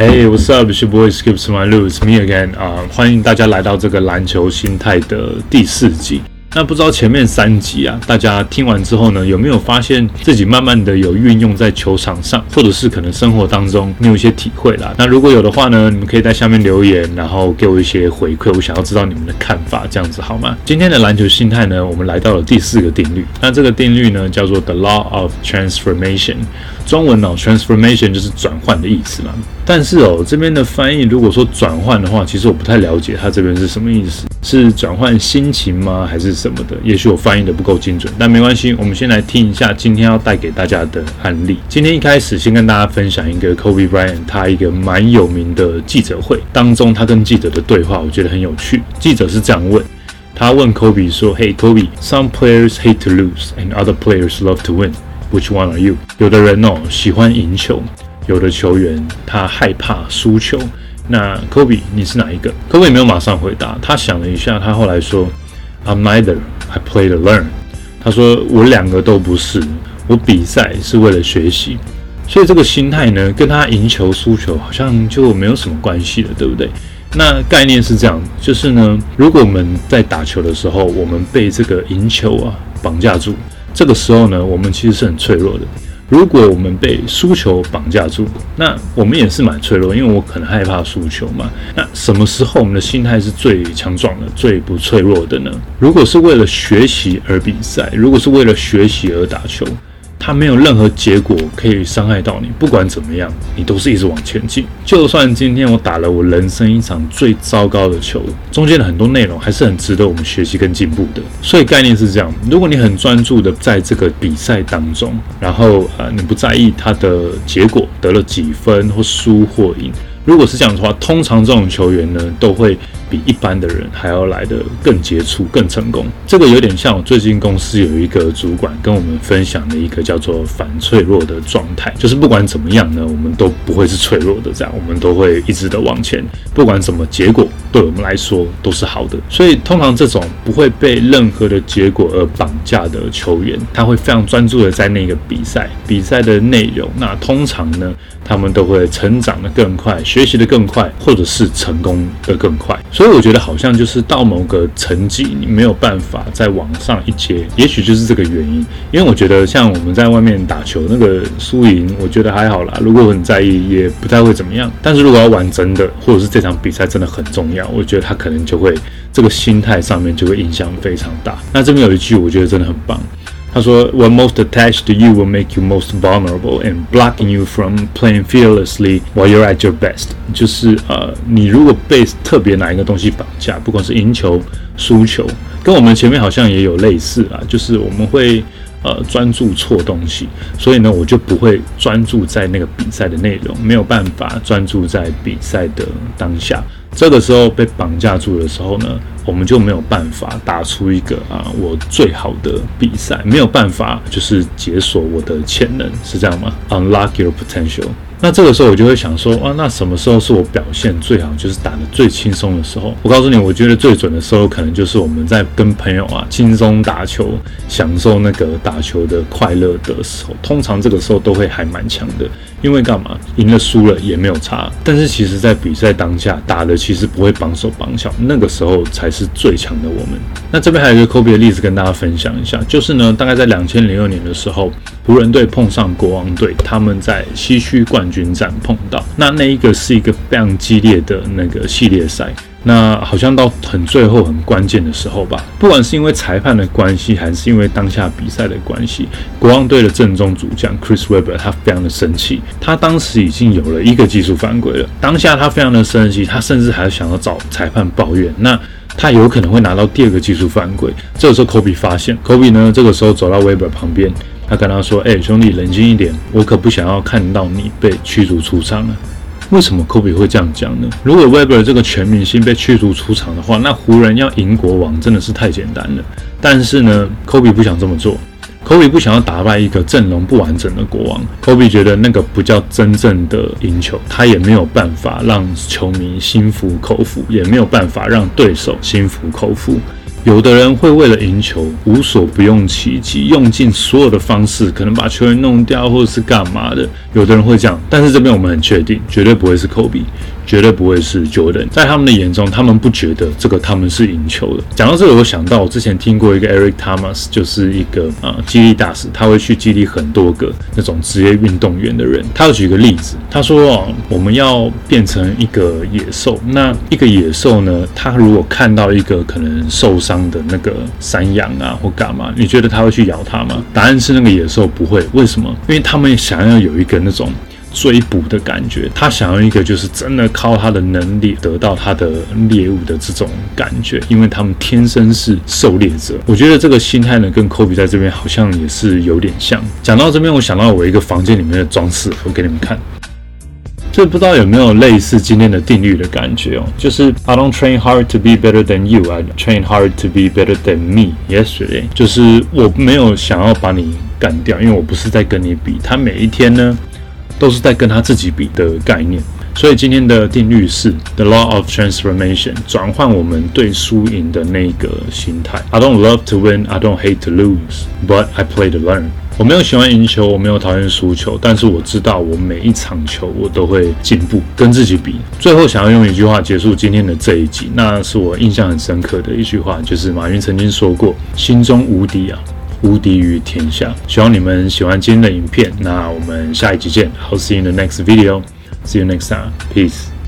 Hey, what's up? It's your boy Skips My Lose, me again. 啊、欢迎大家来到这个篮球心态的第四集。那不知道前面三集啊，大家听完之后呢，有没有发现自己慢慢的有运用在球场上，或者是可能生活当中你有一些体会啦？那如果有的话呢，你们可以在下面留言，然后给我一些回馈，我想要知道你们的看法，这样子好吗？今天的篮球心态呢，我们来到了第四个定律。那这个定律呢，叫做 The Law of Transformation。中文哦，transformation 就是转换的意思嘛。但是哦，这边的翻译如果说转换的话，其实我不太了解它这边是什么意思，是转换心情吗，还是什么的？也许我翻译的不够精准，但没关系，我们先来听一下今天要带给大家的案例。今天一开始先跟大家分享一个 Kobe Bryant 他一个蛮有名的记者会当中，他跟记者的对话，我觉得很有趣。记者是这样问。他问 Kobe 说：“Hey Kobe, some players hate to lose, and other players love to win. Which one are you？” 有的人哦喜欢赢球，有的球员他害怕输球。那 Kobe 你是哪一个？Kobe 没有马上回答，他想了一下，他后来说：“I'm neither. I play to learn。”他说：“我两个都不是，我比赛是为了学习。”所以这个心态呢，跟他赢球输球好像就没有什么关系了，对不对？那概念是这样，就是呢，如果我们在打球的时候，我们被这个赢球啊绑架住，这个时候呢，我们其实是很脆弱的。如果我们被输球绑架住，那我们也是蛮脆弱，因为我可能害怕输球嘛。那什么时候我们的心态是最强壮的、最不脆弱的呢？如果是为了学习而比赛，如果是为了学习而打球。它没有任何结果可以伤害到你，不管怎么样，你都是一直往前进。就算今天我打了我人生一场最糟糕的球，中间的很多内容还是很值得我们学习跟进步的。所以概念是这样：如果你很专注的在这个比赛当中，然后呃你不在意它的结果得了几分或输或赢，如果是这样的话，通常这种球员呢都会。比一般的人还要来的更杰出、更成功。这个有点像我最近公司有一个主管跟我们分享的一个叫做反脆弱的状态，就是不管怎么样呢，我们都不会是脆弱的，这样我们都会一直的往前，不管什么结果对我们来说都是好的。所以通常这种不会被任何的结果而绑架的球员，他会非常专注的在那个比赛、比赛的内容。那通常呢，他们都会成长的更快，学习的更快，或者是成功的更快。所以我觉得好像就是到某个成绩，你没有办法再往上一阶，也许就是这个原因。因为我觉得像我们在外面打球，那个输赢，我觉得还好啦。如果很在意，也不太会怎么样。但是如果要玩真的，或者是这场比赛真的很重要，我觉得他可能就会这个心态上面就会影响非常大。那这边有一句，我觉得真的很棒。他说：“What most attached to you will make you most vulnerable and blocking you from playing fearlessly while you're at your best。”就是呃，你如果被特别哪一个东西绑架，不管是赢球、输球，跟我们前面好像也有类似啊，就是我们会呃专注错东西，所以呢，我就不会专注在那个比赛的内容，没有办法专注在比赛的当下。这个时候被绑架住的时候呢，我们就没有办法打出一个啊我最好的比赛，没有办法就是解锁我的潜能，是这样吗？Unlock your potential。那这个时候我就会想说，哇，那什么时候是我表现最好，就是打得最轻松的时候？我告诉你，我觉得最准的时候，可能就是我们在跟朋友啊轻松打球，享受那个打球的快乐的时候，通常这个时候都会还蛮强的。因为干嘛？赢了输了也没有差。但是其实，在比赛当下打的其实不会绑手绑脚，那个时候才是最强的我们。那这边还有一个 Kobe 的例子跟大家分享一下，就是呢，大概在两千零二年的时候，湖人队碰上国王队，他们在西区冠军战碰到。那那一个是一个非常激烈的那个系列赛。那好像到很最后很关键的时候吧，不管是因为裁判的关系，还是因为当下比赛的关系，国王队的正中主将 Chris Webber 他非常的生气，他当时已经有了一个技术犯规了，当下他非常的生气，他甚至还想要找裁判抱怨，那他有可能会拿到第二个技术犯规。这个时候 Kobe 发现，Kobe 呢这个时候走到 Webber 旁边，他跟他说：“哎，兄弟，冷静一点，我可不想要看到你被驱逐出场了。”为什么科比会这样讲呢？如果 Weber 这个全明星被驱逐出场的话，那湖人要赢国王真的是太简单了。但是呢，科比不想这么做。科比不想要打败一个阵容不完整的国王。科比觉得那个不叫真正的赢球，他也没有办法让球迷心服口服，也没有办法让对手心服口服。有的人会为了赢球无所不用其极，用尽所有的方式，可能把球员弄掉或者是干嘛的。有的人会这样，但是这边我们很确定，绝对不会是科比。绝对不会是 Jordan，在他们的眼中，他们不觉得这个他们是赢球的。讲到这个，我想到我之前听过一个 Eric Thomas，就是一个啊激励大师，他会去激励很多个那种职业运动员的人。他要举个例子，他说哦，我们要变成一个野兽，那一个野兽呢，他如果看到一个可能受伤的那个山羊啊或干嘛，你觉得他会去咬它吗？答案是那个野兽不会。为什么？因为他们想要有一个那种。追捕的感觉，他想要一个就是真的靠他的能力得到他的猎物的这种感觉，因为他们天生是狩猎者。我觉得这个心态呢，跟科比在这边好像也是有点像。讲到这边，我想到我一个房间里面的装饰，我给你们看。这不知道有没有类似今天的定律的感觉哦？就是 I don't train hard to be better than you, I train hard to be better than me yesterday。就是我没有想要把你干掉，因为我不是在跟你比。他每一天呢？都是在跟他自己比的概念，所以今天的定律是 the law of transformation，转换我们对输赢的那个心态。I don't love to win, I don't hate to lose, but I play to learn。我没有喜欢赢球，我没有讨厌输球，但是我知道我每一场球我都会进步，跟自己比。最后想要用一句话结束今天的这一集，那是我印象很深刻的一句话，就是马云曾经说过：“心中无敌啊。”无敌于天下。希望你们喜欢今天的影片。那我们下一集见。I'll see you in the next video. See you next time. Peace.